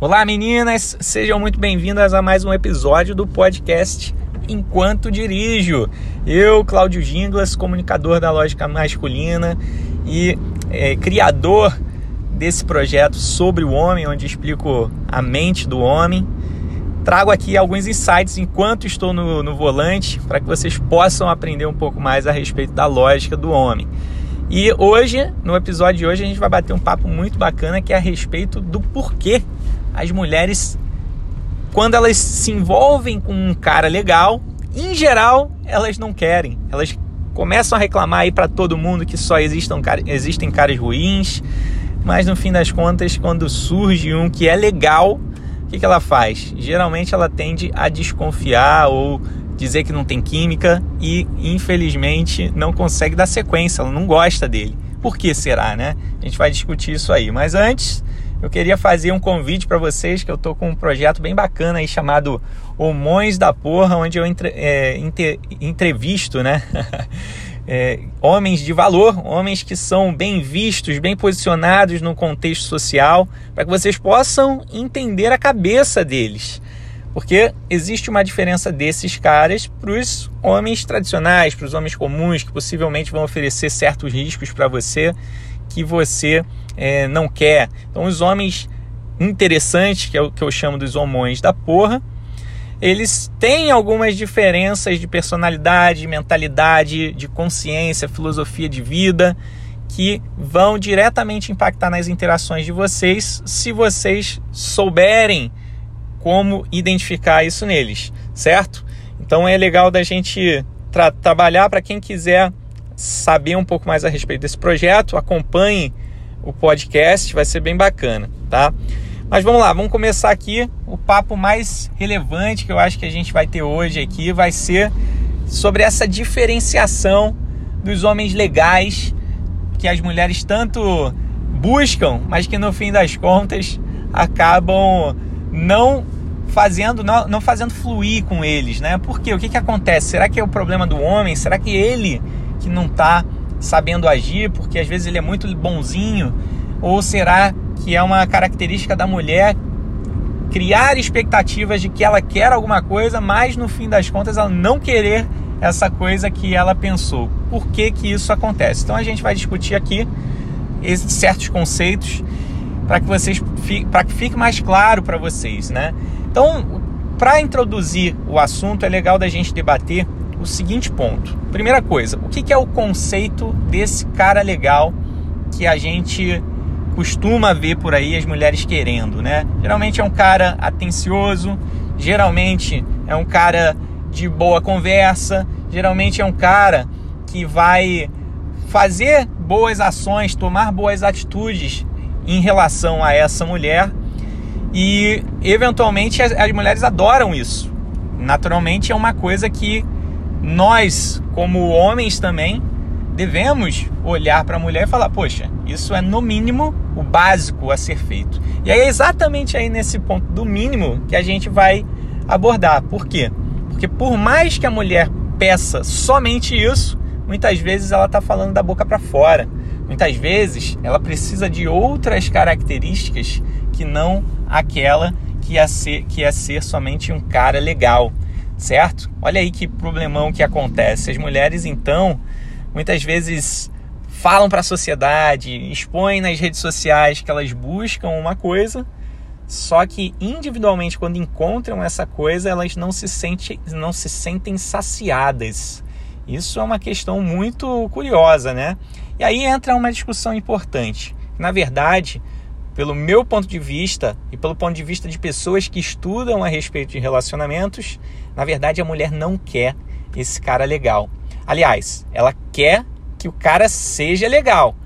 Olá meninas, sejam muito bem-vindas a mais um episódio do podcast Enquanto Dirijo. Eu, Cláudio Ginglas, comunicador da Lógica Masculina e é, criador desse projeto sobre o homem, onde explico a mente do homem. Trago aqui alguns insights enquanto estou no, no volante para que vocês possam aprender um pouco mais a respeito da lógica do homem. E hoje, no episódio de hoje, a gente vai bater um papo muito bacana que é a respeito do porquê as mulheres, quando elas se envolvem com um cara legal, em geral, elas não querem. Elas começam a reclamar aí para todo mundo que só existam, existem caras ruins, mas no fim das contas, quando surge um que é legal, o que, que ela faz? Geralmente ela tende a desconfiar ou dizer que não tem química e infelizmente não consegue dar sequência, ela não gosta dele. Por que será, né? A gente vai discutir isso aí. Mas antes, eu queria fazer um convite para vocês que eu tô com um projeto bem bacana aí chamado Homões da Porra, onde eu entre, é, inter, entrevisto, né? é, homens de valor, homens que são bem vistos, bem posicionados no contexto social, para que vocês possam entender a cabeça deles. Porque existe uma diferença desses caras para os homens tradicionais, para os homens comuns, que possivelmente vão oferecer certos riscos para você que você é, não quer. Então, os homens interessantes, que é o que eu chamo dos homões da porra, eles têm algumas diferenças de personalidade, mentalidade, de consciência, filosofia de vida, que vão diretamente impactar nas interações de vocês se vocês souberem como identificar isso neles, certo? Então é legal da gente tra trabalhar para quem quiser saber um pouco mais a respeito desse projeto, acompanhe o podcast, vai ser bem bacana, tá? Mas vamos lá, vamos começar aqui. O papo mais relevante que eu acho que a gente vai ter hoje aqui vai ser sobre essa diferenciação dos homens legais que as mulheres tanto buscam, mas que no fim das contas acabam não fazendo não, não fazendo fluir com eles, né? Porque o que, que acontece? Será que é o problema do homem? Será que ele que não está sabendo agir, porque às vezes ele é muito bonzinho? Ou será que é uma característica da mulher criar expectativas de que ela quer alguma coisa, mas no fim das contas ela não querer essa coisa que ela pensou? Por que, que isso acontece? Então a gente vai discutir aqui esses certos conceitos para que vocês para que fique mais claro para vocês, né? Então, para introduzir o assunto, é legal da gente debater o seguinte ponto. Primeira coisa, o que é o conceito desse cara legal que a gente costuma ver por aí as mulheres querendo, né? Geralmente é um cara atencioso, geralmente é um cara de boa conversa, geralmente é um cara que vai fazer boas ações, tomar boas atitudes em relação a essa mulher e eventualmente as, as mulheres adoram isso. Naturalmente é uma coisa que nós, como homens também, devemos olhar para a mulher e falar: poxa, isso é no mínimo o básico a ser feito. E é exatamente aí nesse ponto do mínimo que a gente vai abordar. Por quê? Porque por mais que a mulher peça somente isso, muitas vezes ela está falando da boca para fora. Muitas vezes ela precisa de outras características que não aquela que ia ser, que ia ser somente um cara legal, certo? Olha aí que problemão que acontece. As mulheres, então, muitas vezes falam para a sociedade, expõem nas redes sociais que elas buscam uma coisa, só que individualmente, quando encontram essa coisa, elas não se, sente, não se sentem saciadas. Isso é uma questão muito curiosa, né? E aí entra uma discussão importante. Na verdade, pelo meu ponto de vista e pelo ponto de vista de pessoas que estudam a respeito de relacionamentos, na verdade a mulher não quer esse cara legal. Aliás, ela quer que o cara seja legal,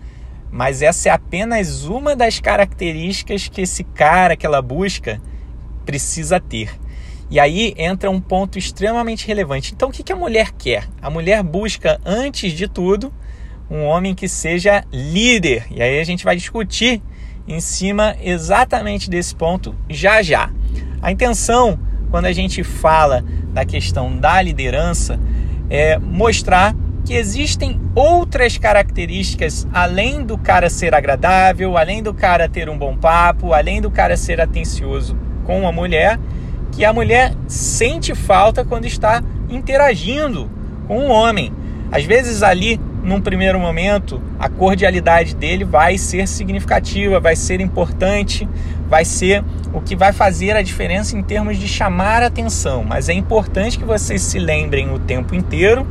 mas essa é apenas uma das características que esse cara que ela busca precisa ter. E aí entra um ponto extremamente relevante. Então, o que a mulher quer? A mulher busca, antes de tudo, um homem que seja líder. E aí a gente vai discutir em cima exatamente desse ponto já já. A intenção, quando a gente fala da questão da liderança, é mostrar que existem outras características além do cara ser agradável, além do cara ter um bom papo, além do cara ser atencioso com a mulher, que a mulher sente falta quando está interagindo com um homem. Às vezes ali, num primeiro momento, a cordialidade dele vai ser significativa, vai ser importante, vai ser o que vai fazer a diferença em termos de chamar atenção. Mas é importante que vocês se lembrem o tempo inteiro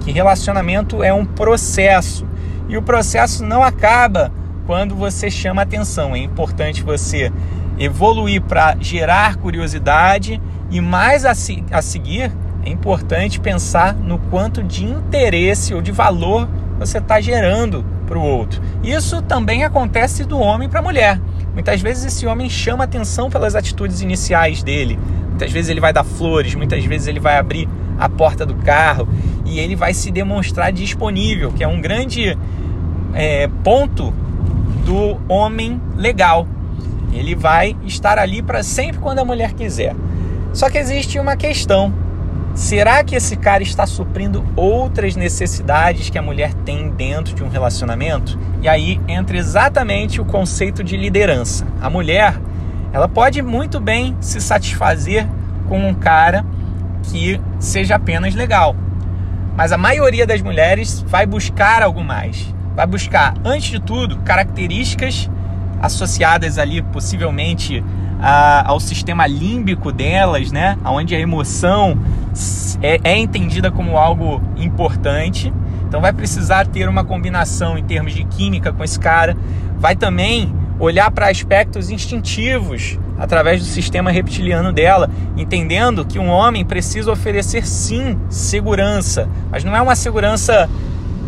que relacionamento é um processo e o processo não acaba quando você chama atenção. É importante você evoluir para gerar curiosidade e mais a, se a seguir é importante pensar no quanto de interesse ou de valor você está gerando para o outro. Isso também acontece do homem para a mulher. Muitas vezes esse homem chama atenção pelas atitudes iniciais dele. Muitas vezes ele vai dar flores, muitas vezes ele vai abrir a porta do carro e ele vai se demonstrar disponível, que é um grande é, ponto do homem legal. Ele vai estar ali para sempre quando a mulher quiser. Só que existe uma questão. Será que esse cara está suprindo outras necessidades que a mulher tem dentro de um relacionamento? E aí entra exatamente o conceito de liderança. A mulher, ela pode muito bem se satisfazer com um cara que seja apenas legal. Mas a maioria das mulheres vai buscar algo mais. Vai buscar, antes de tudo, características associadas ali possivelmente a, ao sistema límbico delas, né? Onde a emoção é, é entendida como algo importante. Então vai precisar ter uma combinação em termos de química com esse cara. Vai também olhar para aspectos instintivos através do sistema reptiliano dela, entendendo que um homem precisa oferecer sim segurança, mas não é uma segurança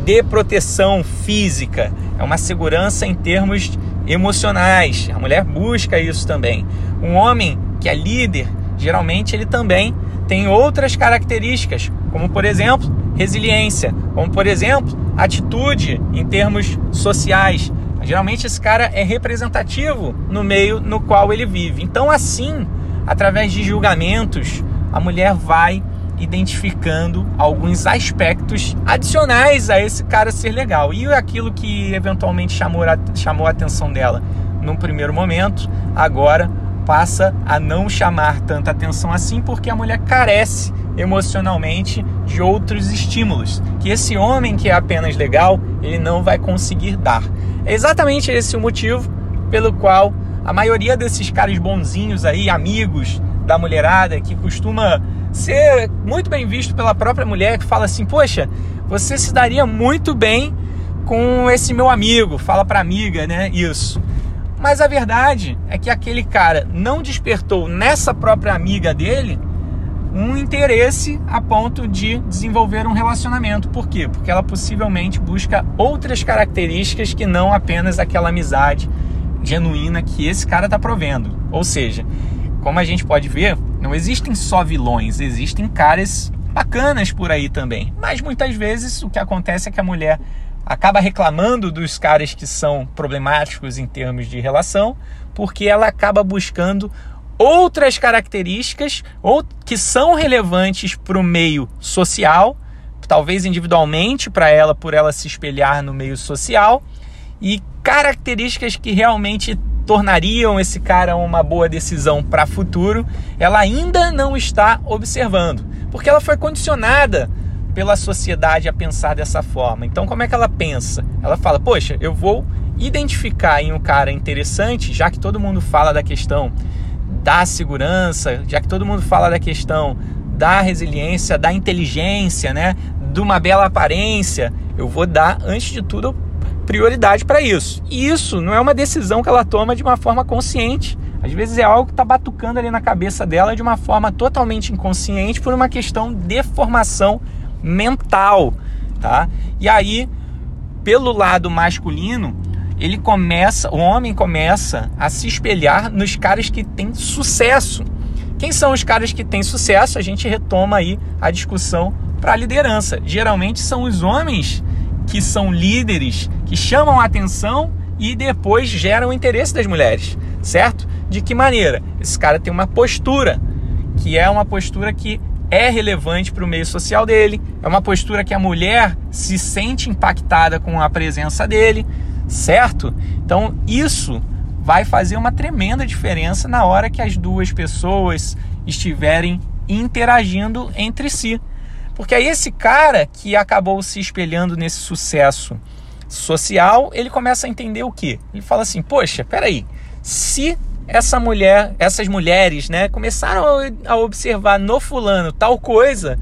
de proteção física, é uma segurança em termos emocionais. A mulher busca isso também. Um homem que é líder, geralmente ele também tem outras características, como por exemplo, resiliência, como por exemplo, atitude em termos sociais. Geralmente esse cara é representativo no meio no qual ele vive. Então, assim, através de julgamentos, a mulher vai identificando alguns aspectos adicionais a esse cara ser legal. E aquilo que eventualmente chamou a, chamou a atenção dela num primeiro momento, agora passa a não chamar tanta atenção assim porque a mulher carece emocionalmente de outros estímulos que esse homem que é apenas legal ele não vai conseguir dar. É exatamente esse o motivo pelo qual a maioria desses caras bonzinhos aí, amigos da mulherada, que costuma ser muito bem visto pela própria mulher, que fala assim: Poxa, você se daria muito bem com esse meu amigo, fala pra amiga, né? Isso. Mas a verdade é que aquele cara não despertou nessa própria amiga dele um interesse a ponto de desenvolver um relacionamento. Por quê? Porque ela possivelmente busca outras características que não apenas aquela amizade genuína que esse cara está provendo. Ou seja, como a gente pode ver, não existem só vilões, existem caras bacanas por aí também. Mas muitas vezes o que acontece é que a mulher acaba reclamando dos caras que são problemáticos em termos de relação, porque ela acaba buscando outras características ou que são relevantes para o meio social, talvez individualmente para ela por ela se espelhar no meio social e características que realmente tornariam esse cara uma boa decisão para futuro, ela ainda não está observando, porque ela foi condicionada pela sociedade a pensar dessa forma. Então, como é que ela pensa? Ela fala: "Poxa, eu vou identificar em um cara interessante, já que todo mundo fala da questão da segurança, já que todo mundo fala da questão da resiliência, da inteligência, né, de uma bela aparência, eu vou dar antes de tudo prioridade para isso. E isso não é uma decisão que ela toma de uma forma consciente. Às vezes é algo que está batucando ali na cabeça dela de uma forma totalmente inconsciente por uma questão de formação mental, tá? E aí, pelo lado masculino, ele começa, o homem começa a se espelhar nos caras que têm sucesso. Quem são os caras que têm sucesso? A gente retoma aí a discussão para a liderança. Geralmente são os homens que são líderes, que chamam a atenção e depois geram o interesse das mulheres, certo? De que maneira? Esse cara tem uma postura, que é uma postura que é relevante para o meio social dele, é uma postura que a mulher se sente impactada com a presença dele, certo? Então isso vai fazer uma tremenda diferença na hora que as duas pessoas estiverem interagindo entre si. Porque aí esse cara que acabou se espelhando nesse sucesso social, ele começa a entender o que? Ele fala assim: "Poxa, peraí, se essa mulher, essas mulheres, né, começaram a observar no fulano tal coisa,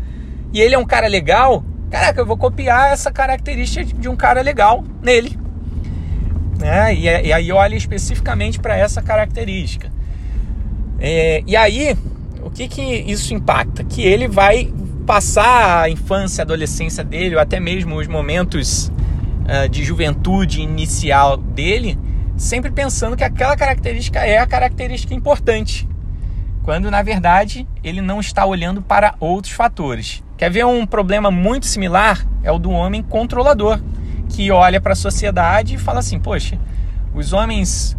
e ele é um cara legal, caraca, eu vou copiar essa característica de um cara legal nele. Né? E, e aí olha especificamente para essa característica. É, e aí, o que, que isso impacta? Que ele vai passar a infância, a adolescência dele, ou até mesmo os momentos uh, de juventude inicial dele, sempre pensando que aquela característica é a característica importante, quando na verdade ele não está olhando para outros fatores. Quer ver um problema muito similar? É o do homem controlador, que olha para a sociedade e fala assim: poxa, os homens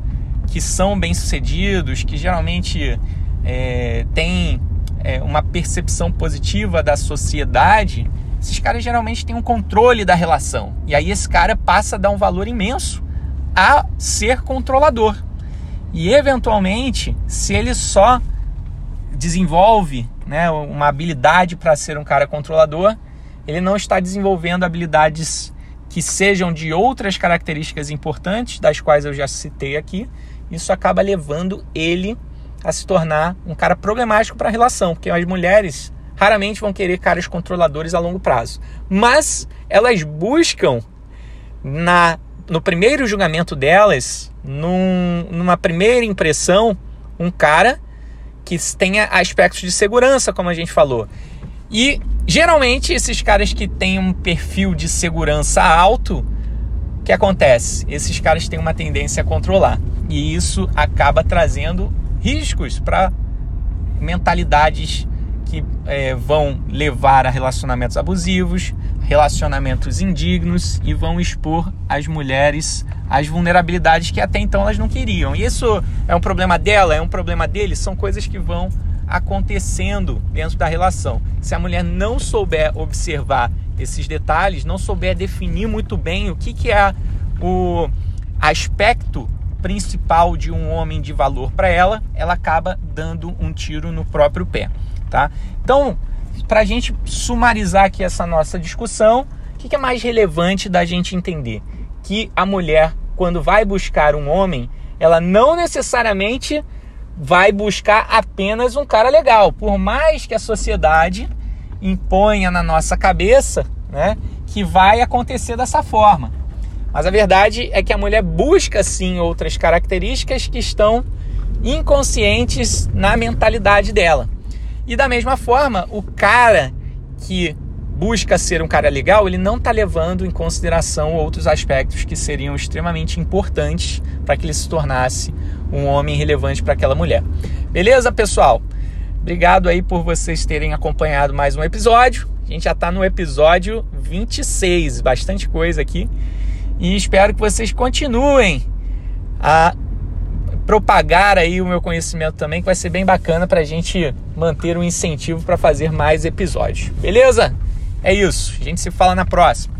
que são bem-sucedidos, que geralmente é, têm é, uma percepção positiva da sociedade, esses caras geralmente têm um controle da relação. E aí esse cara passa a dar um valor imenso a ser controlador. E eventualmente, se ele só desenvolve né, uma habilidade para ser um cara controlador, ele não está desenvolvendo habilidades que sejam de outras características importantes, das quais eu já citei aqui. Isso acaba levando ele a se tornar um cara problemático para a relação, porque as mulheres raramente vão querer caras controladores a longo prazo. Mas elas buscam na no primeiro julgamento delas, num, numa primeira impressão, um cara que tenha aspectos de segurança, como a gente falou. E geralmente esses caras que têm um perfil de segurança alto, o que acontece? Esses caras têm uma tendência a controlar. E isso acaba trazendo riscos para mentalidades que é, vão levar a relacionamentos abusivos, relacionamentos indignos e vão expor as mulheres às vulnerabilidades que até então elas não queriam. E isso é um problema dela, é um problema dele, são coisas que vão acontecendo dentro da relação. Se a mulher não souber observar esses detalhes, não souber definir muito bem o que, que é o aspecto principal de um homem de valor para ela, ela acaba dando um tiro no próprio pé, tá? Então, para a gente sumarizar aqui essa nossa discussão, o que, que é mais relevante da gente entender? Que a mulher, quando vai buscar um homem, ela não necessariamente vai buscar apenas um cara legal. Por mais que a sociedade imponha na nossa cabeça né, que vai acontecer dessa forma. Mas a verdade é que a mulher busca sim outras características que estão inconscientes na mentalidade dela. E da mesma forma, o cara que busca ser um cara legal, ele não está levando em consideração outros aspectos que seriam extremamente importantes para que ele se tornasse um homem relevante para aquela mulher. Beleza, pessoal? Obrigado aí por vocês terem acompanhado mais um episódio. A gente já está no episódio 26, bastante coisa aqui. E espero que vocês continuem a propagar aí o meu conhecimento também, que vai ser bem bacana para a gente manter um incentivo para fazer mais episódios. Beleza? É isso. A gente se fala na próxima.